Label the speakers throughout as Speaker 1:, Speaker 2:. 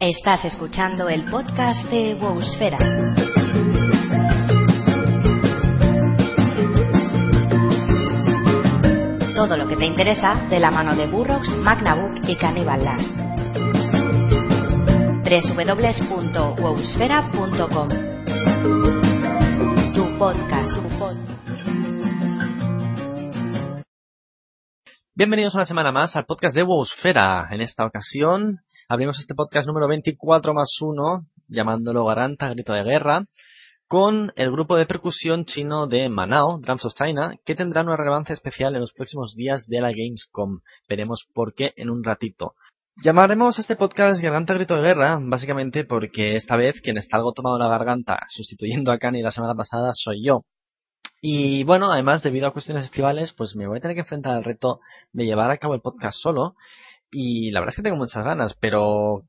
Speaker 1: Estás escuchando el podcast de Wowsfera. Todo lo que te interesa de la mano de Burrox, Magnabook y Cannibal Last. www.wowsfera.com Tu podcast. Tu podcast.
Speaker 2: Bienvenidos una semana más al podcast de Wowsfera. En esta ocasión abrimos este podcast número 24 más 1, llamándolo Garanta Grito de Guerra, con el grupo de percusión chino de Manao, Drums of China, que tendrá una relevancia especial en los próximos días de la Gamescom. Veremos por qué en un ratito. Llamaremos a este podcast Garganta Grito de Guerra, básicamente porque esta vez quien está algo tomado la garganta, sustituyendo a Kani la semana pasada, soy yo. Y bueno, además, debido a cuestiones estivales, pues me voy a tener que enfrentar al reto de llevar a cabo el podcast solo. Y la verdad es que tengo muchas ganas, pero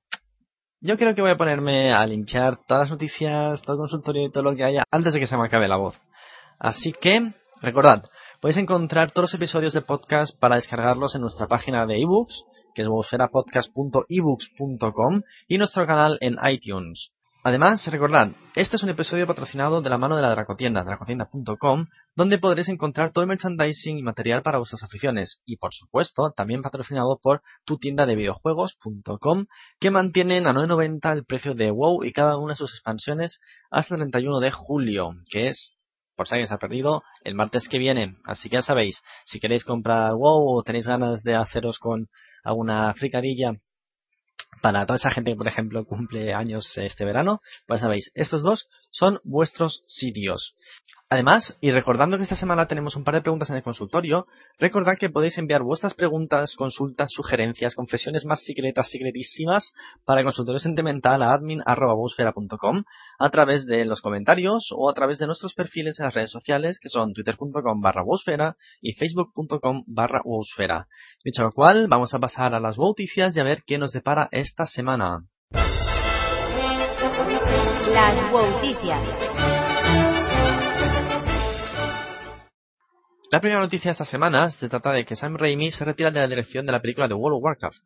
Speaker 2: yo creo que voy a ponerme a limpiar todas las noticias, todo el consultorio y todo lo que haya antes de que se me acabe la voz. Así que, recordad, podéis encontrar todos los episodios de podcast para descargarlos en nuestra página de ebooks, que es bosferapodcast.ebooks.com y nuestro canal en iTunes. Además, recordad, este es un episodio patrocinado de la mano de la Dracotienda, dracotienda.com, donde podréis encontrar todo el merchandising y material para vuestras aficiones. Y por supuesto, también patrocinado por tu de videojuegos.com, que mantienen a 9.90 el precio de WoW y cada una de sus expansiones hasta el 31 de julio, que es por si alguien se ha perdido, el martes que viene. Así que ya sabéis, si queréis comprar WoW o tenéis ganas de haceros con alguna fricadilla para toda esa gente que, por ejemplo, cumple años este verano, pues sabéis, estos dos son vuestros sitios. Además, y recordando que esta semana tenemos un par de preguntas en el consultorio, recordad que podéis enviar vuestras preguntas, consultas, sugerencias, confesiones más secretas, secretísimas, para el consultorio sentimental a admin.com a través de los comentarios o a través de nuestros perfiles en las redes sociales que son twitter.com barra y facebook.com barra Dicho lo cual, vamos a pasar a las noticias y a ver qué nos depara esta semana.
Speaker 1: Las noticias.
Speaker 2: La primera noticia de esta semana se trata de que Sam Raimi se retira de la dirección de la película de World of Warcraft.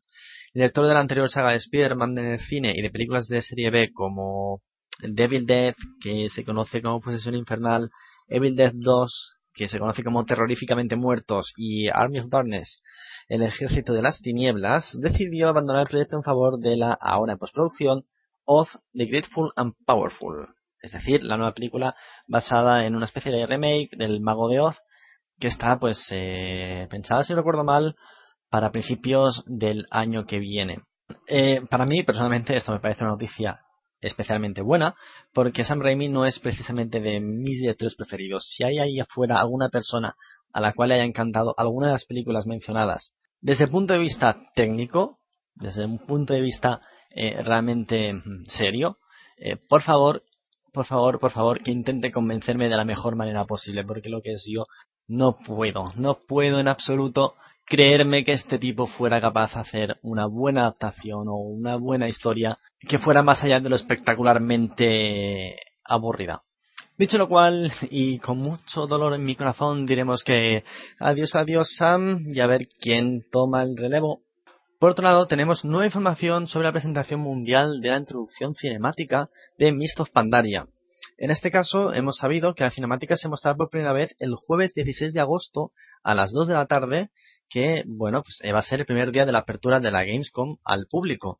Speaker 2: El director de la anterior saga de Spider-Man en el cine y de películas de serie B como Devil Death, que se conoce como Posesión Infernal, Evil Death 2, que se conoce como Terroríficamente Muertos, y Army of Darkness, el Ejército de las Tinieblas, decidió abandonar el proyecto en favor de la, ahora en postproducción, of The Grateful and Powerful. Es decir, la nueva película basada en una especie de remake del Mago de Oz, que está pues eh, pensada, si recuerdo mal, para principios del año que viene. Eh, para mí, personalmente, esto me parece una noticia especialmente buena, porque Sam Raimi no es precisamente de mis directores preferidos. Si hay ahí afuera alguna persona a la cual le haya encantado alguna de las películas mencionadas, desde el punto de vista técnico, desde un punto de vista eh, realmente mm, serio, eh, por favor, por favor, por favor, que intente convencerme de la mejor manera posible, porque lo que es yo no puedo, no puedo en absoluto creerme que este tipo fuera capaz de hacer una buena adaptación o una buena historia que fuera más allá de lo espectacularmente aburrida. Dicho lo cual, y con mucho dolor en mi corazón, diremos que adiós, adiós Sam, y a ver quién toma el relevo. Por otro lado, tenemos nueva información sobre la presentación mundial de la introducción cinemática de Mist of Pandaria. En este caso, hemos sabido que la cinemática se mostrará por primera vez el jueves 16 de agosto a las 2 de la tarde, que, bueno, pues va a ser el primer día de la apertura de la Gamescom al público.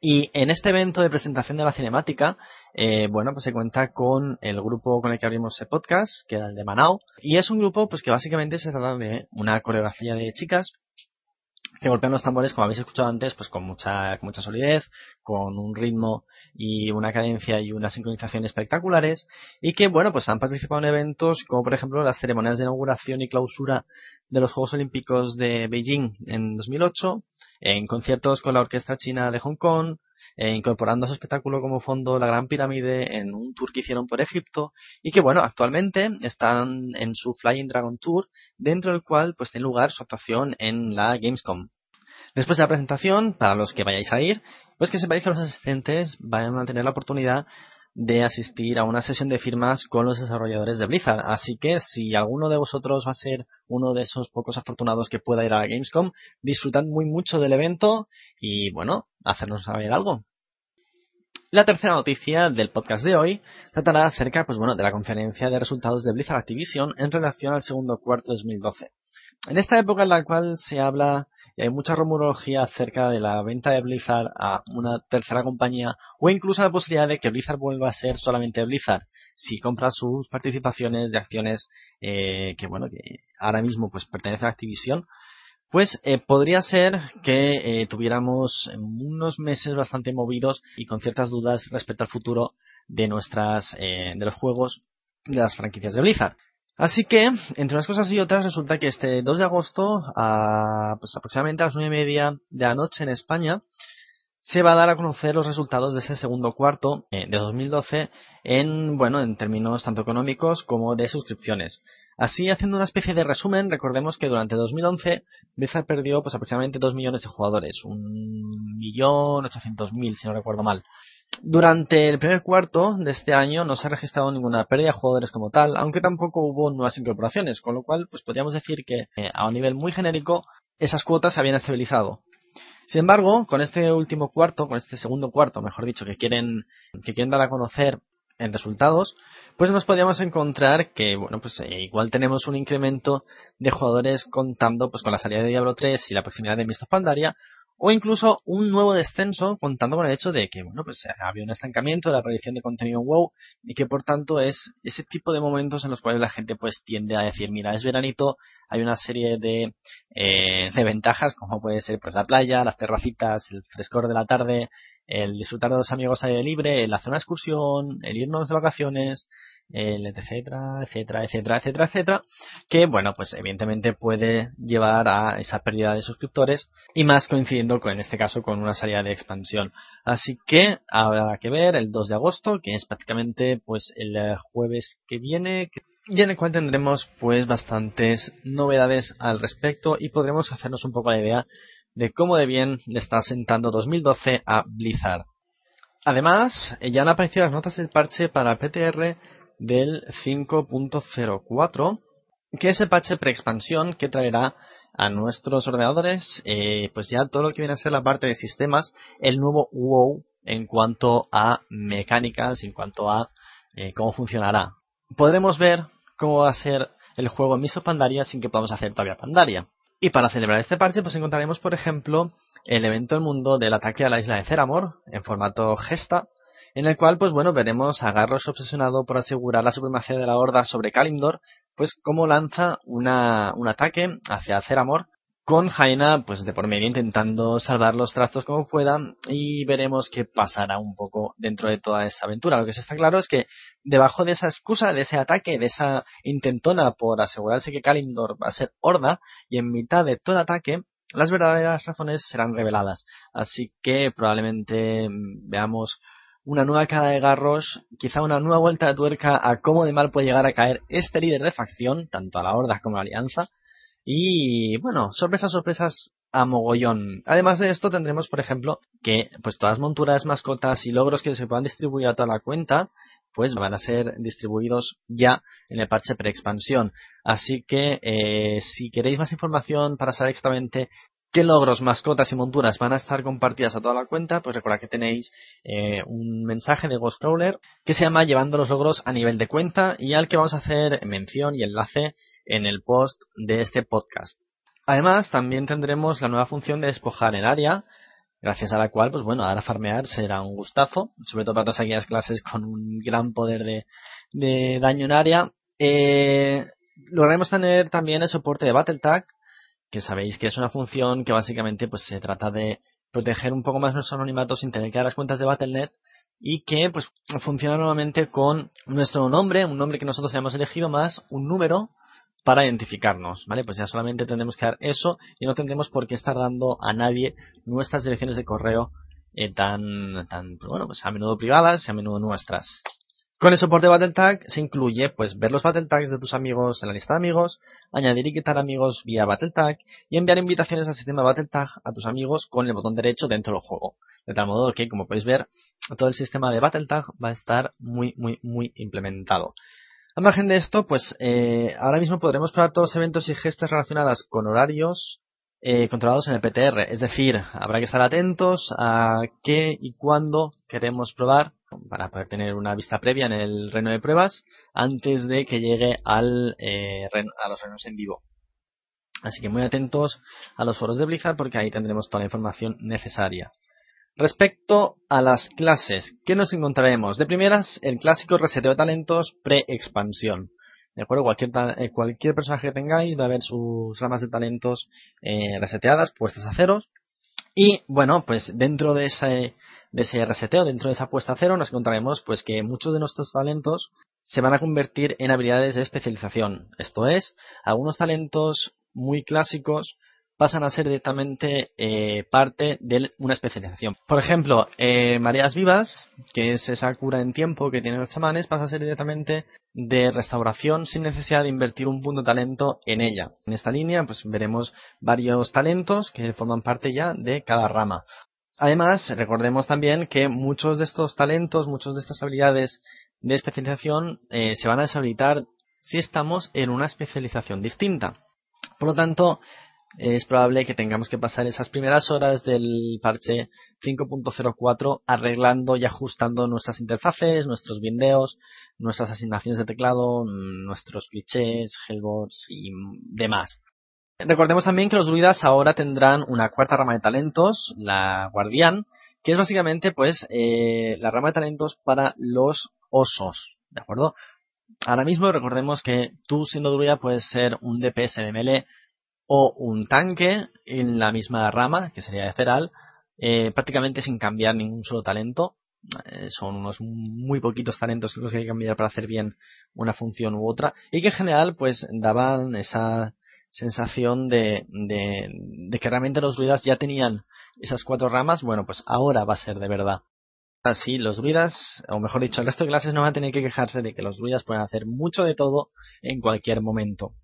Speaker 2: Y en este evento de presentación de la cinemática, eh, bueno, pues se cuenta con el grupo con el que abrimos el podcast, que era el de Manao, y es un grupo pues que básicamente se trata de una coreografía de chicas que golpean los tambores, como habéis escuchado antes, pues con mucha, con mucha solidez, con un ritmo y una cadencia y una sincronización espectaculares, y que, bueno, pues han participado en eventos como, por ejemplo, las ceremonias de inauguración y clausura de los Juegos Olímpicos de Beijing en 2008, en conciertos con la Orquesta China de Hong Kong, eh, incorporando a su espectáculo como fondo la Gran Pirámide en un tour que hicieron por Egipto y que bueno, actualmente están en su Flying Dragon Tour, dentro del cual pues tiene lugar su actuación en la Gamescom. Después de la presentación, para los que vayáis a ir, pues que sepáis que los asistentes van a tener la oportunidad de asistir a una sesión de firmas con los desarrolladores de Blizzard. Así que si alguno de vosotros va a ser uno de esos pocos afortunados que pueda ir a la Gamescom, disfrutad muy mucho del evento y bueno, hacernos saber algo. La tercera noticia del podcast de hoy tratará acerca, pues bueno, de la conferencia de resultados de Blizzard Activision en relación al segundo cuarto de 2012. En esta época en la cual se habla y hay mucha rumorología acerca de la venta de Blizzard a una tercera compañía o incluso la posibilidad de que Blizzard vuelva a ser solamente Blizzard si compra sus participaciones de acciones eh, que bueno que ahora mismo pues pertenecen a Activision pues eh, podría ser que eh, tuviéramos unos meses bastante movidos y con ciertas dudas respecto al futuro de nuestras eh, de los juegos de las franquicias de Blizzard. Así que, entre unas cosas y otras, resulta que este 2 de agosto, a, pues aproximadamente a las 9 y media de la noche en España, se va a dar a conocer los resultados de ese segundo cuarto de 2012 en, bueno, en términos tanto económicos como de suscripciones. Así, haciendo una especie de resumen, recordemos que durante 2011 Blizzard perdió pues aproximadamente 2 millones de jugadores, un millón mil si no recuerdo mal. Durante el primer cuarto de este año no se ha registrado ninguna pérdida de jugadores como tal, aunque tampoco hubo nuevas incorporaciones, con lo cual pues podríamos decir que eh, a un nivel muy genérico esas cuotas se habían estabilizado. Sin embargo, con este último cuarto, con este segundo cuarto, mejor dicho, que quieren, que quieren dar a conocer en resultados, pues nos podríamos encontrar que, bueno, pues eh, igual tenemos un incremento de jugadores contando pues con la salida de Diablo 3 y la proximidad de Mist Pandaria, o incluso un nuevo descenso contando con el hecho de que, bueno, pues había un estancamiento de la aparición de contenido en WoW y que por tanto es ese tipo de momentos en los cuales la gente pues tiende a decir, mira, es veranito, hay una serie de, eh, de ventajas como puede ser pues la playa, las terracitas, el frescor de la tarde, el disfrutar de los amigos aire libre, el hacer una excursión, el irnos de vacaciones, etcétera, etcétera, etcétera, etcétera, etcétera, que bueno, pues evidentemente puede llevar a esa pérdida de suscriptores y más coincidiendo con en este caso con una salida de expansión. Así que habrá que ver el 2 de agosto, que es prácticamente pues el jueves que viene, y en el cual tendremos pues bastantes novedades al respecto y podremos hacernos un poco la idea de cómo de bien le está sentando 2012 a Blizzard. Además, ya han aparecido las notas del parche para PTR del 5.04, que es el parche preexpansión que traerá a nuestros ordenadores, eh, pues ya todo lo que viene a ser la parte de sistemas, el nuevo WoW en cuanto a mecánicas, en cuanto a eh, cómo funcionará. Podremos ver cómo va a ser el juego en Miso Pandaria sin que podamos hacer todavía Pandaria. Y para celebrar este parche, pues encontraremos, por ejemplo, el evento del mundo del ataque a la isla de Ceramor, en formato gesta, en el cual, pues bueno, veremos a Garros obsesionado por asegurar la supremacía de la Horda sobre Kalimdor, pues como lanza una, un ataque hacia Ceramor, con Jaina, pues de por medio intentando salvar los trastos como pueda, y veremos qué pasará un poco dentro de toda esa aventura. Lo que se está claro es que debajo de esa excusa, de ese ataque, de esa intentona por asegurarse que Kalimdor va a ser horda, y en mitad de todo ataque, las verdaderas razones serán reveladas. Así que probablemente mm, veamos una nueva cara de Garros, quizá una nueva vuelta de tuerca a cómo de mal puede llegar a caer este líder de facción, tanto a la Horda como a la Alianza. Y bueno, sorpresas, sorpresas a mogollón. Además de esto tendremos, por ejemplo, que pues todas las monturas, mascotas y logros que se puedan distribuir a toda la cuenta, pues van a ser distribuidos ya en el parche pre-expansión. Así que eh, si queréis más información para saber exactamente qué logros, mascotas y monturas van a estar compartidas a toda la cuenta, pues recordad que tenéis eh, un mensaje de Ghostcrawler que se llama Llevando los logros a nivel de cuenta y al que vamos a hacer mención y enlace en el post de este podcast. Además, también tendremos la nueva función de despojar el área, gracias a la cual, pues bueno, ahora farmear será un gustazo, sobre todo para todas aquellas clases con un gran poder de, daño en área. Eh, lograremos tener también el soporte de BattleTag, que sabéis que es una función que básicamente pues se trata de proteger un poco más nuestro anonimato sin tener que dar las cuentas de Battle.net y que pues funciona nuevamente con nuestro nombre, un nombre que nosotros hayamos elegido más un número para identificarnos, ¿vale? Pues ya solamente tendremos que dar eso y no tendremos por qué estar dando a nadie nuestras direcciones de correo eh, tan, tan, pues, bueno, pues a menudo privadas y a menudo nuestras. Con el soporte Battle Tag se incluye pues ver los Battle Tags de tus amigos en la lista de amigos, añadir y quitar amigos vía Battle Tag y enviar invitaciones al sistema Battle Tag a tus amigos con el botón derecho dentro del juego. De tal modo que, como podéis ver, todo el sistema de Battle Tag va a estar muy, muy, muy implementado. A margen de esto, pues eh, ahora mismo podremos probar todos los eventos y gestas relacionadas con horarios, eh, controlados en el PTR. Es decir, habrá que estar atentos a qué y cuándo queremos probar para poder tener una vista previa en el reino de pruebas antes de que llegue al, eh, a los reinos en vivo. Así que muy atentos a los foros de Blizzard porque ahí tendremos toda la información necesaria. Respecto a las clases, ¿qué nos encontraremos? De primeras, el clásico reseteo de talentos pre-expansión. ¿De acuerdo? Cualquier, eh, cualquier personaje que tengáis va a ver sus ramas de talentos eh, reseteadas, puestas a ceros. Y bueno, pues dentro de ese, de ese reseteo, dentro de esa puesta a cero, nos encontraremos pues que muchos de nuestros talentos se van a convertir en habilidades de especialización. Esto es, algunos talentos muy clásicos pasan a ser directamente eh, parte de una especialización. Por ejemplo, eh, Mareas Vivas, que es esa cura en tiempo que tienen los chamanes, pasa a ser directamente de restauración sin necesidad de invertir un punto de talento en ella. En esta línea, pues veremos varios talentos que forman parte ya de cada rama. Además, recordemos también que muchos de estos talentos, muchas de estas habilidades de especialización eh, se van a deshabilitar si estamos en una especialización distinta. Por lo tanto, es probable que tengamos que pasar esas primeras horas del parche 5.04 arreglando y ajustando nuestras interfaces, nuestros bindeos, nuestras asignaciones de teclado, nuestros clichés, hellboards y demás. Recordemos también que los druidas ahora tendrán una cuarta rama de talentos, la guardián, que es básicamente pues eh, la rama de talentos para los osos, ¿de acuerdo? Ahora mismo recordemos que tú siendo druida puedes ser un DPS de melee o un tanque en la misma rama, que sería de Feral, eh, prácticamente sin cambiar ningún solo talento. Eh, son unos muy poquitos talentos los que hay que cambiar para hacer bien una función u otra y que en general pues daban esa sensación de, de, que realmente los druidas ya tenían esas cuatro ramas, bueno pues ahora va a ser de verdad. Así los druidas, o mejor dicho, el resto de clases no van a tener que quejarse de que los druidas pueden hacer mucho de todo en cualquier momento.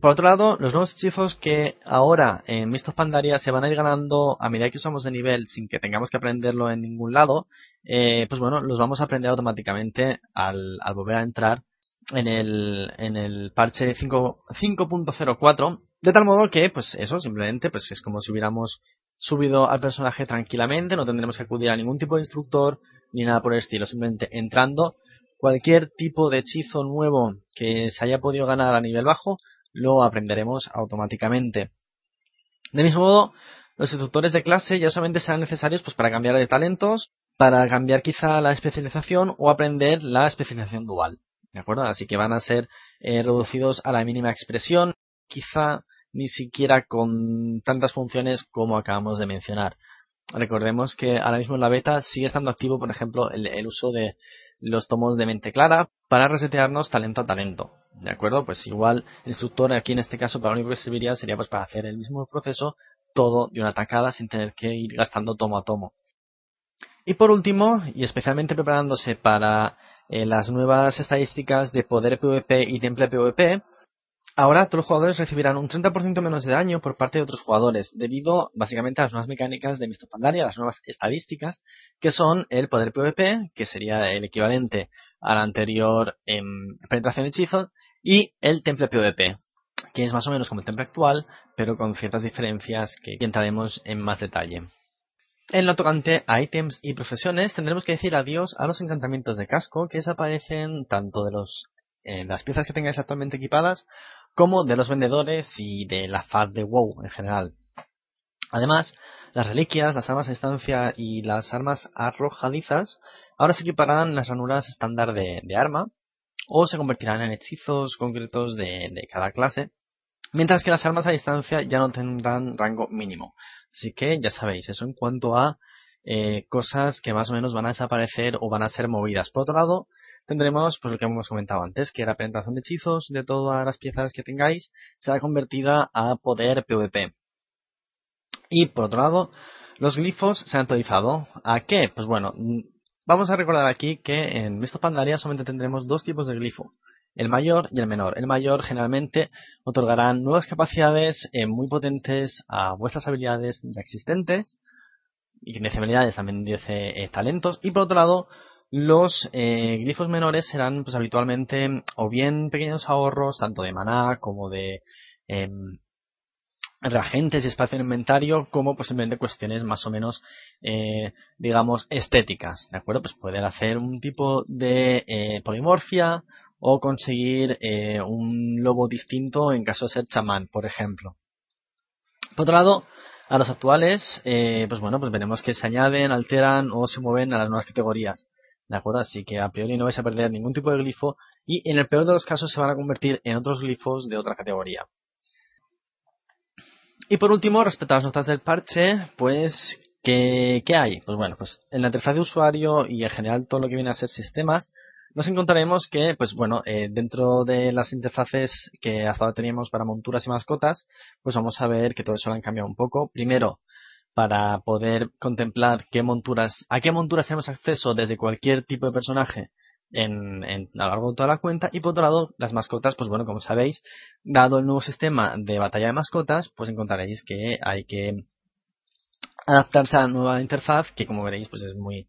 Speaker 2: Por otro lado, los nuevos hechizos que ahora en Mistos Pandaria se van a ir ganando a medida que usamos de nivel sin que tengamos que aprenderlo en ningún lado, eh, pues bueno, los vamos a aprender automáticamente al, volver a entrar en el, en el parche 5.04, de tal modo que, pues eso, simplemente, pues es como si hubiéramos subido al personaje tranquilamente, no tendremos que acudir a ningún tipo de instructor ni nada por el estilo, simplemente entrando cualquier tipo de hechizo nuevo que se haya podido ganar a nivel bajo, lo aprenderemos automáticamente. De mismo modo, los instructores de clase ya solamente serán necesarios pues, para cambiar de talentos, para cambiar quizá la especialización o aprender la especialización dual. ¿De acuerdo? Así que van a ser eh, reducidos a la mínima expresión, quizá ni siquiera con tantas funciones como acabamos de mencionar. Recordemos que ahora mismo en la beta sigue estando activo, por ejemplo, el uso de los tomos de mente clara para resetearnos talento a talento. ¿De acuerdo? Pues igual el instructor aquí en este caso para lo único que serviría sería pues para hacer el mismo proceso todo de una tacada sin tener que ir gastando tomo a tomo. Y por último, y especialmente preparándose para eh, las nuevas estadísticas de poder PvP y temple PvP, Ahora todos los jugadores recibirán un 30% menos de daño por parte de otros jugadores, debido básicamente a las nuevas mecánicas de Misto Pandaria, las nuevas estadísticas, que son el poder PvP, que sería el equivalente al anterior en penetración de hechizo, y el temple PvP, que es más o menos como el temple actual, pero con ciertas diferencias que entraremos en más detalle. En lo tocante a ítems y profesiones, tendremos que decir adiós a los encantamientos de casco que desaparecen tanto de los las piezas que tengáis actualmente equipadas como de los vendedores y de la FAD de WoW en general. Además, las reliquias, las armas a distancia y las armas arrojadizas ahora se equiparán las ranuras estándar de, arma o se convertirán en hechizos concretos de, cada clase, mientras que las armas a distancia ya no tendrán rango mínimo. Así que ya sabéis, eso en cuanto a eh, cosas que más o menos van a desaparecer o van a ser movidas. Por otro lado, tendremos pues lo que hemos comentado antes, que la penetración de hechizos de todas las piezas que tengáis será convertida a poder PvP. Y por otro lado, los glifos se han actualizado. ¿A qué? Pues bueno, vamos a recordar aquí que en Misto Pandaria solamente tendremos dos tipos de glifo. El mayor y el menor. El mayor generalmente otorgarán nuevas capacidades eh, muy potentes a vuestras habilidades ya existentes. Y de habilidades también dice eh, talentos. Y por otro lado, los eh, glifos menores serán pues habitualmente o bien pequeños ahorros tanto de maná como de em, reagentes y espacio en inventario como pues simplemente cuestiones más o menos eh, digamos estéticas de acuerdo pues poder hacer un tipo de polimorfia o conseguir eh, un lobo distinto en caso de ser chamán por ejemplo por otro lado a los actuales pues bueno pues veremos que se añaden alteran o se mueven a las nuevas categorías ¿De acuerdo? Así que a priori no vais a perder ningún tipo de glifo y en el peor de los casos se van a convertir en otros glifos de otra categoría. Y por último, respecto a las notas del parche, pues, ¿qué, hay? Pues bueno, pues en la interfaz de usuario y en general todo lo que viene a ser sistemas, nos encontraremos que, pues bueno, eh, dentro de las interfaces que hasta ahora teníamos para monturas y mascotas, pues vamos a ver que todo eso lo han cambiado un poco. Primero, para poder contemplar qué monturas, a qué monturas tenemos acceso desde cualquier tipo de personaje en, a lo largo de toda la cuenta y por otro lado las mascotas pues bueno como sabéis dado el nuevo sistema de batalla de mascotas pues encontraréis que hay que adaptarse a la nueva interfaz que como veréis pues es muy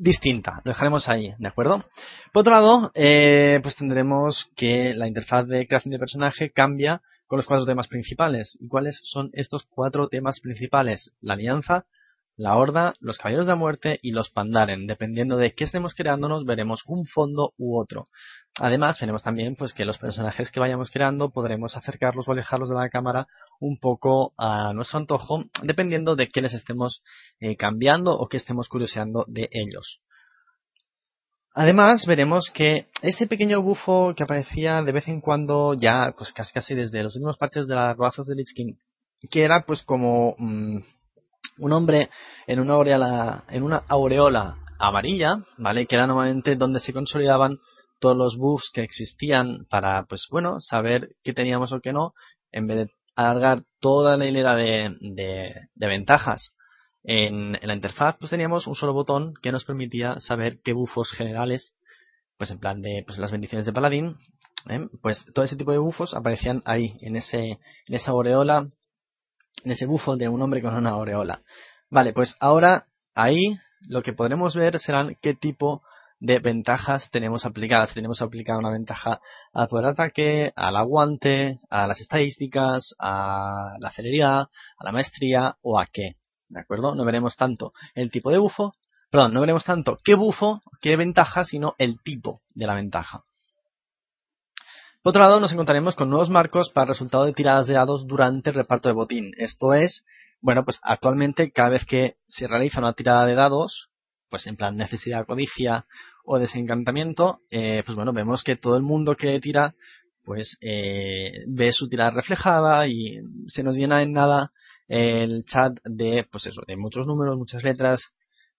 Speaker 2: distinta lo dejaremos ahí de acuerdo por otro lado eh, pues tendremos que la interfaz de creación de personaje cambia con los cuatro temas principales. ¿Y cuáles son estos cuatro temas principales? La alianza, la horda, los caballeros de la muerte y los pandaren. Dependiendo de qué estemos creándonos, veremos un fondo u otro. Además, veremos también pues que los personajes que vayamos creando podremos acercarlos o alejarlos de la cámara un poco a nuestro antojo, dependiendo de qué les estemos eh, cambiando o qué estemos curioseando de ellos. Además, veremos que ese pequeño bufo que aparecía de vez en cuando, ya pues casi casi desde los últimos parches de la Wrath de Lich King, que era pues como mm, un hombre en una aureola, en una aureola amarilla, ¿vale? Que era normalmente donde se consolidaban todos los buffs que existían para, pues bueno, saber qué teníamos o qué no, en vez de alargar toda la hilera de, de ventajas en, la interfaz pues teníamos un solo botón que nos permitía saber qué bufos generales, pues en plan de pues, las bendiciones de paladín, ¿eh? pues todo ese tipo de bufos aparecían ahí, en, ese, en esa aureola, en ese bufo de un hombre con una aureola. Vale, pues ahora ahí lo que podremos ver serán qué tipo de ventajas tenemos aplicadas. Tenemos aplicada una ventaja al poder de ataque, al aguante, a las estadísticas, a la celeridad, a la maestría o a qué. ¿De acuerdo? No veremos tanto el tipo de bufo, perdón, no veremos tanto qué bufo, qué ventaja, sino el tipo de la ventaja. Por otro lado, nos encontraremos con nuevos marcos para el resultado de tiradas de dados durante el reparto de botín. Esto es, bueno, pues actualmente cada vez que se realiza una tirada de dados, pues en plan necesidad, codicia o desencantamiento, eh, pues bueno, vemos que todo el mundo que tira, pues eh, ve su tirada reflejada y se nos llena en nada el chat de, pues eso, de muchos números, muchas letras,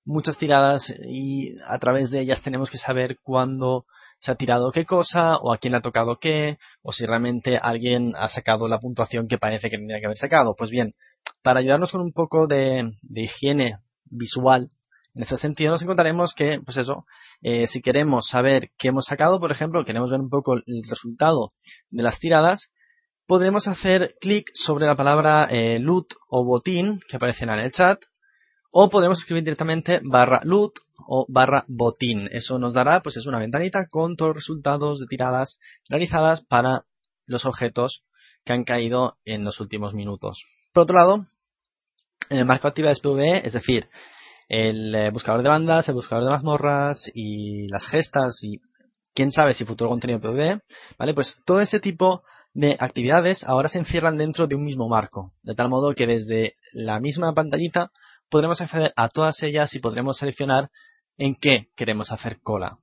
Speaker 2: muchas tiradas y a través de ellas tenemos que saber cuándo se ha tirado qué cosa o a quién le ha tocado qué o si realmente alguien ha sacado la puntuación que parece que tendría que haber sacado. Pues bien, para ayudarnos con un poco de, higiene visual, en ese sentido nos encontraremos que, pues eso, eh, si queremos saber qué hemos sacado, por ejemplo, queremos ver un poco el resultado de las tiradas, podremos hacer clic sobre la palabra eh, loot o botín que aparecen en el chat o podemos escribir directamente barra loot o barra botín. Eso nos dará pues es una ventanita con todos los resultados de tiradas realizadas para los objetos que han caído en los últimos minutos. Por otro lado, en el marco de actividades PvE, es decir, el eh, buscador de bandas, el buscador de mazmorras y las gestas y quién sabe si futuro contenido PvE, ¿vale? Pues todo ese tipo de actividades ahora se encierran dentro de un mismo marco, de tal modo que desde la misma pantallita podremos acceder a todas ellas y podremos seleccionar en qué queremos hacer cola.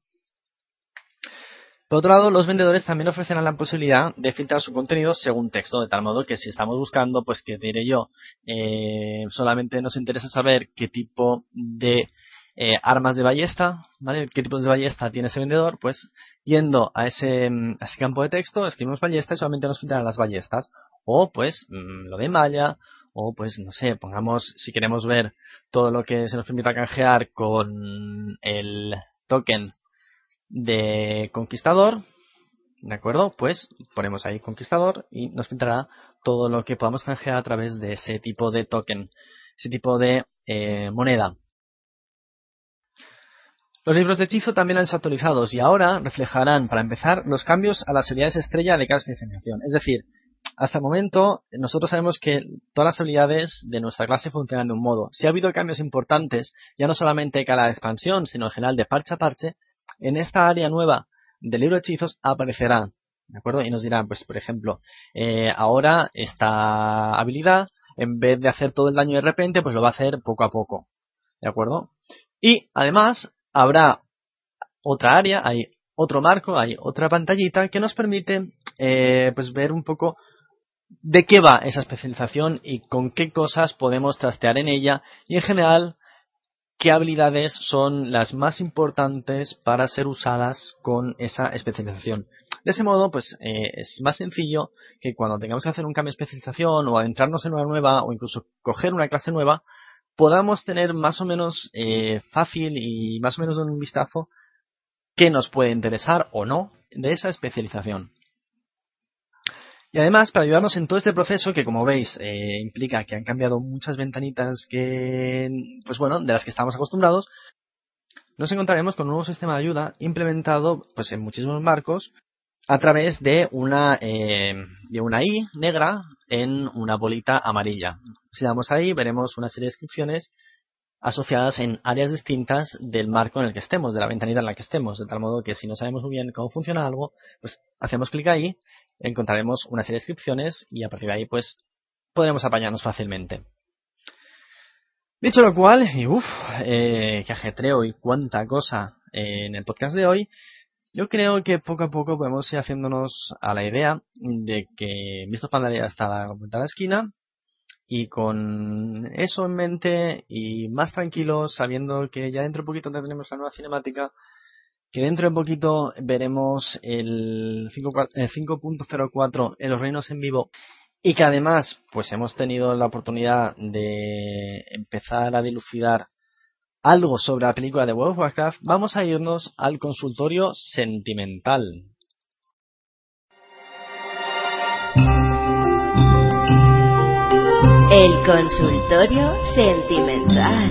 Speaker 2: Por otro lado, los vendedores también ofrecerán la posibilidad de filtrar su contenido según texto, de tal modo que si estamos buscando, pues que diré yo, eh, solamente nos interesa saber qué tipo de eh, armas de ballesta, ¿vale? ¿Qué tipos de ballesta tiene ese vendedor? Pues yendo a ese, mm, campo de texto, escribimos ballesta y solamente nos filtran las ballestas. O pues mm, lo de malla, o pues no sé, pongamos si queremos ver todo lo que se nos permita canjear con el token de conquistador, ¿de acuerdo? Pues ponemos ahí conquistador y nos filtrará todo lo que podamos canjear a través de ese tipo de token, ese tipo de eh, moneda. Los libros de hechizo también han sido actualizados y ahora reflejarán, para empezar, los cambios a las habilidades estrella de cada especialización. Es decir, hasta el momento nosotros sabemos que todas las habilidades de nuestra clase funcionan de un modo. Si ha habido cambios importantes, ya no solamente cada expansión, sino en general de parche a parche, en esta área nueva del libro de hechizos aparecerá, ¿de acuerdo? Y nos dirá, pues por ejemplo, eh, ahora esta habilidad, en vez de hacer todo el daño de repente, pues lo va a hacer poco a poco, ¿de acuerdo? Y además habrá otra área, hay otro marco, hay otra pantallita que nos permite eh, pues ver un poco de qué va esa especialización y con qué cosas podemos trastear en ella y en general qué habilidades son las más importantes para ser usadas con esa especialización. De ese modo, pues eh, es más sencillo que cuando tengamos que hacer un cambio de especialización o adentrarnos en una nueva o incluso coger una clase nueva, podamos tener más o menos eh, fácil y más o menos un vistazo qué nos puede interesar o no de esa especialización. Y además, para ayudarnos en todo este proceso, que como veis eh, implica que han cambiado muchas ventanitas que, pues bueno, de las que estamos acostumbrados, nos encontraremos con un nuevo sistema de ayuda implementado pues en muchísimos marcos a través de una, eh, de una I negra en una bolita amarilla. Si damos ahí, veremos una serie de descripciones asociadas en áreas distintas del marco en el que estemos, de la ventanita en la que estemos, de tal modo que si no sabemos muy bien cómo funciona algo, pues hacemos clic ahí encontraremos una serie de descripciones y a partir de ahí pues podremos apañarnos fácilmente. Dicho lo cual, y uff, eh, qué ajetreo y cuánta cosa en el podcast de hoy, yo creo que poco a poco podemos ir haciéndonos a la idea de que visto Pandaria está a la, a la esquina y con eso en mente y más tranquilos, sabiendo que ya dentro de poquito tenemos la nueva cinemática, que dentro de poquito veremos el 5.04 en los reinos en vivo y que además pues hemos tenido la oportunidad de empezar a dilucidar algo sobre la película de World of Warcraft, vamos a irnos al consultorio sentimental.
Speaker 1: El consultorio sentimental.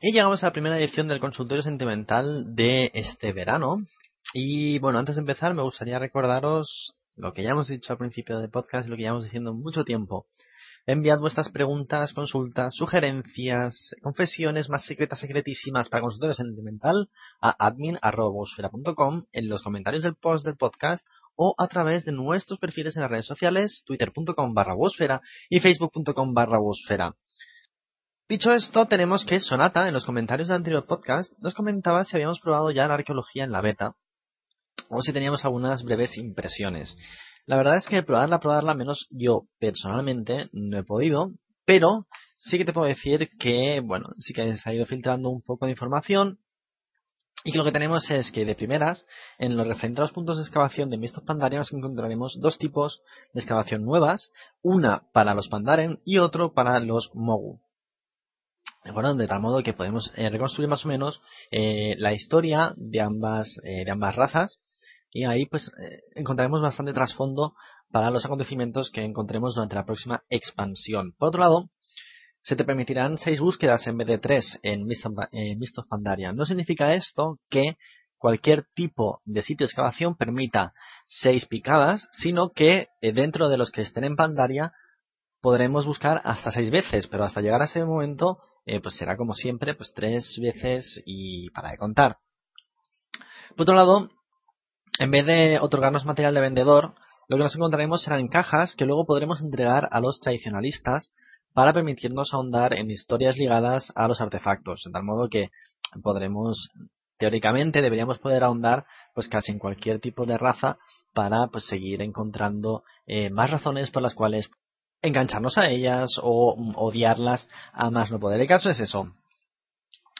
Speaker 2: Y llegamos a la primera edición del consultorio sentimental de este verano. Y bueno, antes de empezar me gustaría recordaros lo que ya hemos dicho al principio del podcast y lo que llevamos diciendo mucho tiempo. Enviad vuestras preguntas, consultas, sugerencias, confesiones más secretas, secretísimas para consultorio sentimental a admin.com en los comentarios del post del podcast o a través de nuestros perfiles en las redes sociales, twitter.com barra y facebook.com barra Dicho esto, tenemos que Sonata, en los comentarios del anterior podcast, nos comentaba si habíamos probado ya la arqueología en la beta o si teníamos algunas breves impresiones. La verdad es que probarla, probarla, menos yo personalmente no he podido, pero sí que te puedo decir que, bueno, sí que se ha ido filtrando un poco de información y que lo que tenemos es que de primeras, en los referente a los puntos de excavación de Mist of Pandaria nos encontraremos dos tipos de excavación nuevas, una para los Pandaren y otro para los Mogu. De tal modo que podemos eh, reconstruir más o menos eh, la historia de ambas, eh, de ambas razas y ahí pues encontraremos bastante trasfondo para los acontecimientos que encontremos durante la próxima expansión. Por otro lado, se te permitirán seis búsquedas en vez de tres en Mist of Pandaria. No significa esto que cualquier tipo de sitio de excavación permita seis picadas, sino que dentro de los que estén en Pandaria podremos buscar hasta seis veces, pero hasta llegar a ese momento eh, pues será como siempre, pues tres veces y para de contar. Por otro lado, en vez de otorgarnos material de vendedor, lo que nos encontraremos serán cajas que luego podremos entregar a los tradicionalistas para permitirnos ahondar en historias ligadas a los artefactos, de tal modo que podremos teóricamente deberíamos poder ahondar pues casi en cualquier tipo de raza para pues seguir encontrando eh, más razones por las cuales engancharnos a ellas o odiarlas a más no poder. El caso es eso.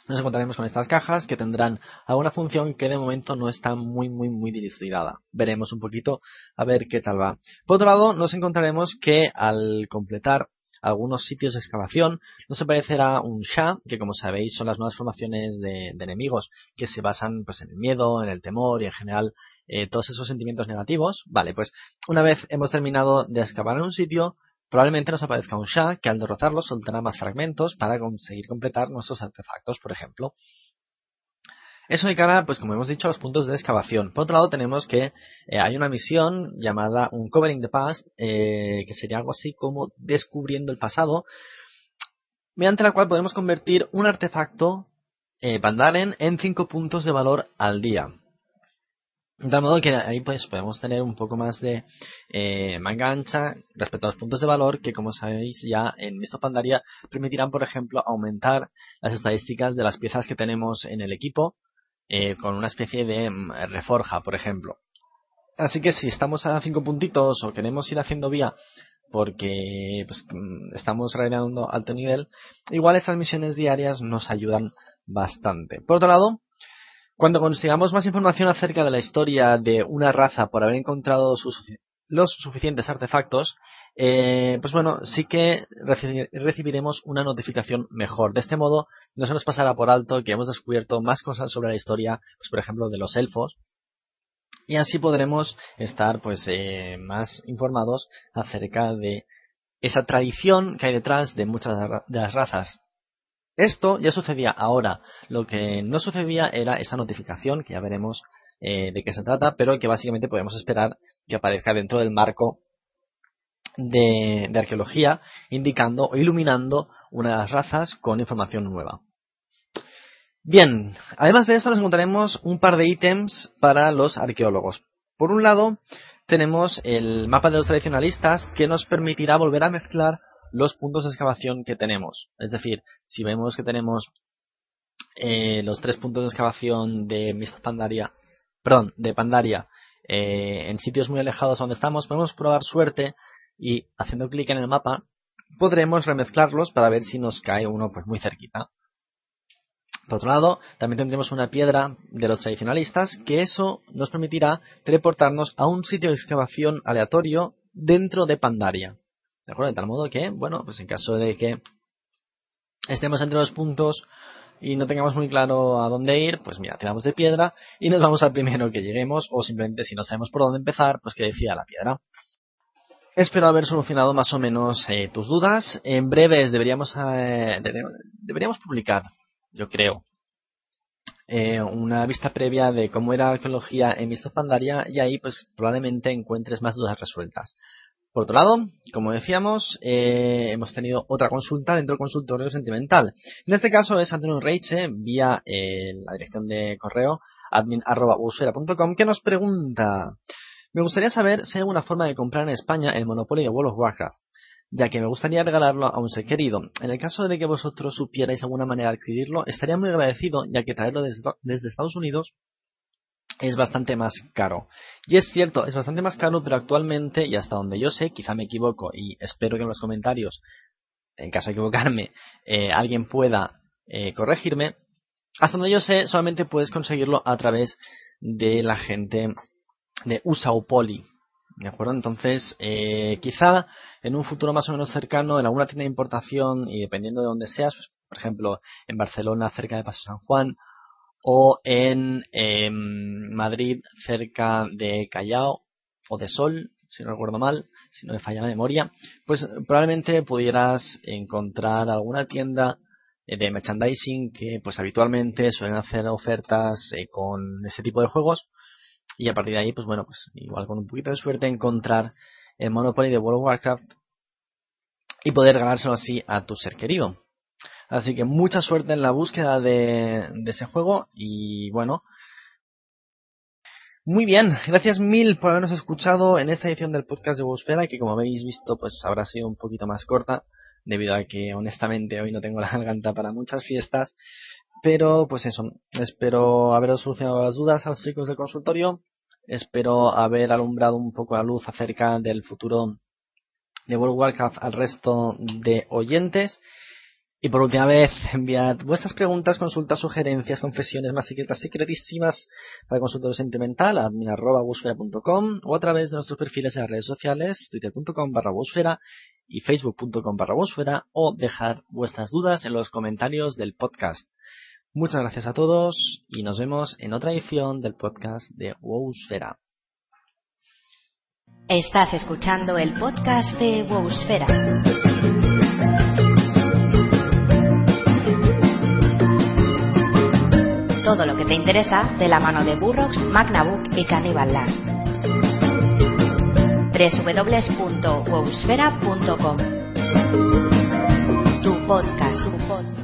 Speaker 2: Nos encontraremos con estas cajas que tendrán alguna función que de momento no está muy, muy, muy dilucidada. Veremos un poquito a ver qué tal va. Por otro lado, nos encontraremos que al completar algunos sitios de excavación nos aparecerá un Sha, que como sabéis son las nuevas formaciones de, enemigos que se basan pues en el miedo, en el temor y en general eh, todos esos sentimientos negativos. Vale, pues una vez hemos terminado de excavar en un sitio, Probablemente nos aparezca un Shah que al derrotarlo soltará más fragmentos para conseguir completar nuestros artefactos, por ejemplo. Eso de cara, pues como hemos dicho, a los puntos de excavación. Por otro lado, tenemos que eh, hay una misión llamada Uncovering the Past, eh, que sería algo así como descubriendo el pasado, mediante la cual podemos convertir un artefacto eh, Pandaren en 5 puntos de valor al día. De tal modo que ahí pues podemos tener un poco más de eh, manga ancha respecto a los puntos de valor que como sabéis ya en Misto Pandaria permitirán por ejemplo aumentar las estadísticas de las piezas que tenemos en el equipo eh, con una especie de mm, reforja por ejemplo. Así que si estamos a 5 puntitos o queremos ir haciendo vía porque pues, mm, estamos realizando alto nivel, igual estas misiones diarias nos ayudan bastante. Por otro lado, cuando consigamos más información acerca de la historia de una raza por haber encontrado los suficientes artefactos, eh, pues bueno, sí que recibiremos una notificación mejor. De este modo, no se nos pasará por alto que hemos descubierto más cosas sobre la historia, pues por ejemplo, de los elfos, y así podremos estar pues eh, más informados acerca de esa tradición que hay detrás de muchas de las razas esto ya sucedía ahora. Lo que no sucedía era esa notificación, que ya veremos eh, de qué se trata, pero que básicamente podemos esperar que aparezca dentro del marco de, arqueología, indicando o iluminando una de las razas con información nueva. Bien, además de eso nos encontraremos un par de ítems para los arqueólogos. Por un lado, tenemos el mapa de los tradicionalistas que nos permitirá volver a mezclar los puntos de excavación que tenemos. Es decir, si vemos que tenemos eh, los tres puntos de excavación de Pandaria, perdón, de Pandaria eh, en sitios muy alejados donde estamos, podemos probar suerte y haciendo clic en el mapa podremos remezclarlos para ver si nos cae uno pues muy cerquita. Por otro lado, también tendremos una piedra de los tradicionalistas que eso nos permitirá teleportarnos a un sitio de excavación aleatorio dentro de Pandaria. ¿De acuerdo? De tal modo que, bueno, pues en caso de que estemos entre los puntos y no tengamos muy claro a dónde ir, pues mira, tiramos de piedra y nos vamos al primero que lleguemos o simplemente si no sabemos por dónde empezar, pues que decía la piedra. Espero haber solucionado más o menos eh, tus dudas. En breves deberíamos, eh, deberíamos publicar, yo creo, eh, una vista previa de cómo era la arqueología en Mistos Pandaria y ahí pues probablemente encuentres más dudas resueltas. Por otro lado, como decíamos, eh, hemos tenido otra consulta dentro del consultorio sentimental. En este caso es Antonio Reiche, vía la dirección de correo admin.busfera.com, que nos pregunta, me gustaría saber si hay alguna forma de comprar en España el Monopoly de World of Warcraft, ya que me gustaría regalarlo a un ser querido. En el caso de que vosotros supierais alguna manera de adquirirlo, estaría muy agradecido, ya que traerlo desde Estados Unidos es bastante más caro. Y es cierto, es bastante más caro, pero actualmente, y hasta donde yo sé, quizá me equivoco, y espero que en los comentarios, en caso de equivocarme, eh, alguien pueda eh, corregirme, hasta donde yo sé, solamente puedes conseguirlo a través de la gente de Usaupoli. ¿De acuerdo? Entonces, eh, quizá en un futuro más o menos cercano, en alguna tienda de importación, y dependiendo de dónde seas, pues, por ejemplo, en Barcelona, cerca de Paso San Juan, o en em, Madrid cerca de Callao o de Sol, si no recuerdo mal, si no me falla la memoria, pues probablemente pudieras encontrar alguna tienda eh, de merchandising que pues habitualmente suelen hacer ofertas eh, con ese tipo de juegos y a partir de ahí pues bueno pues igual con un poquito de suerte encontrar el Monopoly de World of Warcraft y poder ganárselo así a tu ser querido. Así que mucha suerte en la búsqueda de, ese juego y bueno. Muy bien, gracias mil por habernos escuchado en esta edición del podcast de Bosfera, que como habéis visto pues habrá sido un poquito más corta, debido a que honestamente hoy no tengo la garganta para muchas fiestas. Pero pues eso, espero haberos solucionado las dudas a los chicos del consultorio, espero haber alumbrado un poco la luz acerca del futuro de World Warcraft al resto de oyentes y por última vez, enviad vuestras preguntas, consultas, sugerencias, confesiones más secretas, secretísimas para el consultorio sentimental a admin.busfera.com o a través de nuestros perfiles en las redes sociales, twitter.com barra busfera y facebook.com barra busfera o dejar vuestras dudas en los comentarios del podcast. Muchas gracias a todos y nos vemos en otra edición del podcast de Wowsfera.
Speaker 1: Estás escuchando el podcast de Wowsfera. todo lo que te interesa de la mano de Burrox, Magnabook y Cannibal Last. www.wowsfera.com Tu podcast